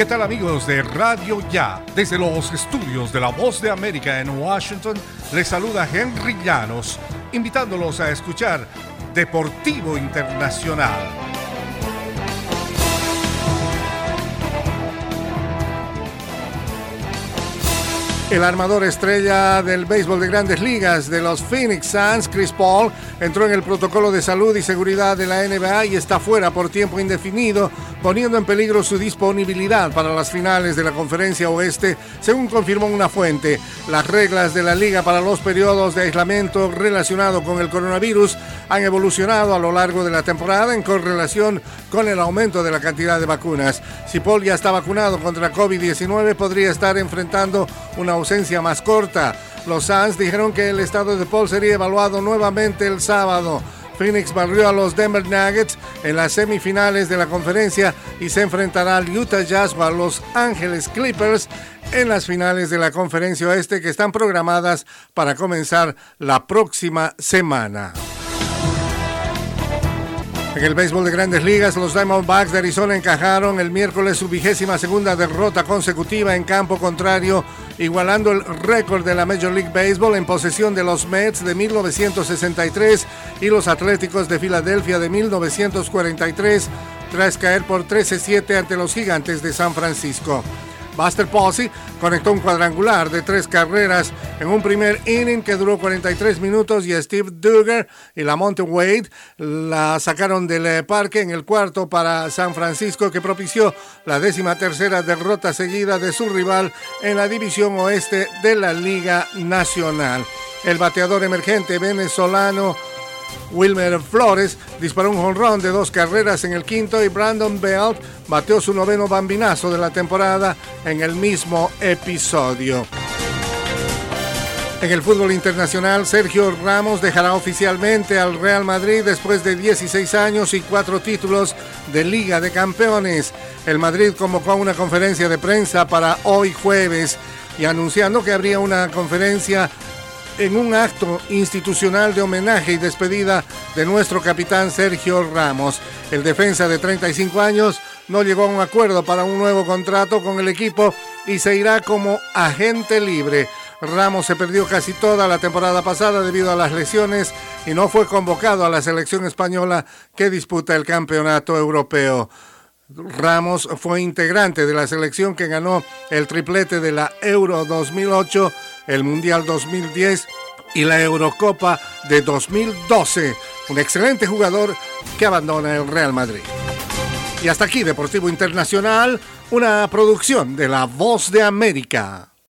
¿Qué tal amigos de Radio Ya? Desde los estudios de La Voz de América en Washington, les saluda Henry Llanos, invitándolos a escuchar Deportivo Internacional. El armador estrella del béisbol de grandes ligas de los Phoenix Suns, Chris Paul, entró en el protocolo de salud y seguridad de la NBA y está fuera por tiempo indefinido, poniendo en peligro su disponibilidad para las finales de la Conferencia Oeste, según confirmó una fuente. Las reglas de la liga para los periodos de aislamiento relacionado con el coronavirus han evolucionado a lo largo de la temporada en correlación con el aumento de la cantidad de vacunas. Si Paul ya está vacunado contra COVID-19, podría estar enfrentando una ausencia más corta. Los Suns dijeron que el estado de Paul sería evaluado nuevamente el sábado. Phoenix barrió a los Denver Nuggets en las semifinales de la conferencia y se enfrentará al Utah Jazz a los Angeles Clippers en las finales de la conferencia oeste que están programadas para comenzar la próxima semana. En el béisbol de grandes ligas, los Diamondbacks de Arizona encajaron el miércoles su vigésima segunda derrota consecutiva en campo contrario, igualando el récord de la Major League Baseball en posesión de los Mets de 1963 y los Atléticos de Filadelfia de 1943, tras caer por 13-7 ante los Gigantes de San Francisco. Buster Posey conectó un cuadrangular de tres carreras en un primer inning que duró 43 minutos y Steve Duggar y la Monte Wade la sacaron del eh, parque en el cuarto para San Francisco que propició la décima tercera derrota seguida de su rival en la división oeste de la Liga Nacional. El bateador emergente venezolano Wilmer Flores disparó un jonrón de dos carreras en el quinto y Brandon Belt bateó su noveno bambinazo de la temporada en el mismo episodio. En el fútbol internacional, Sergio Ramos dejará oficialmente al Real Madrid después de 16 años y cuatro títulos de Liga de Campeones. El Madrid convocó una conferencia de prensa para hoy jueves y anunciando que habría una conferencia en un acto institucional de homenaje y despedida de nuestro capitán Sergio Ramos. El defensa de 35 años no llegó a un acuerdo para un nuevo contrato con el equipo y se irá como agente libre. Ramos se perdió casi toda la temporada pasada debido a las lesiones y no fue convocado a la selección española que disputa el campeonato europeo. Ramos fue integrante de la selección que ganó el triplete de la Euro 2008, el Mundial 2010 y la Eurocopa de 2012. Un excelente jugador que abandona el Real Madrid. Y hasta aquí Deportivo Internacional, una producción de La Voz de América.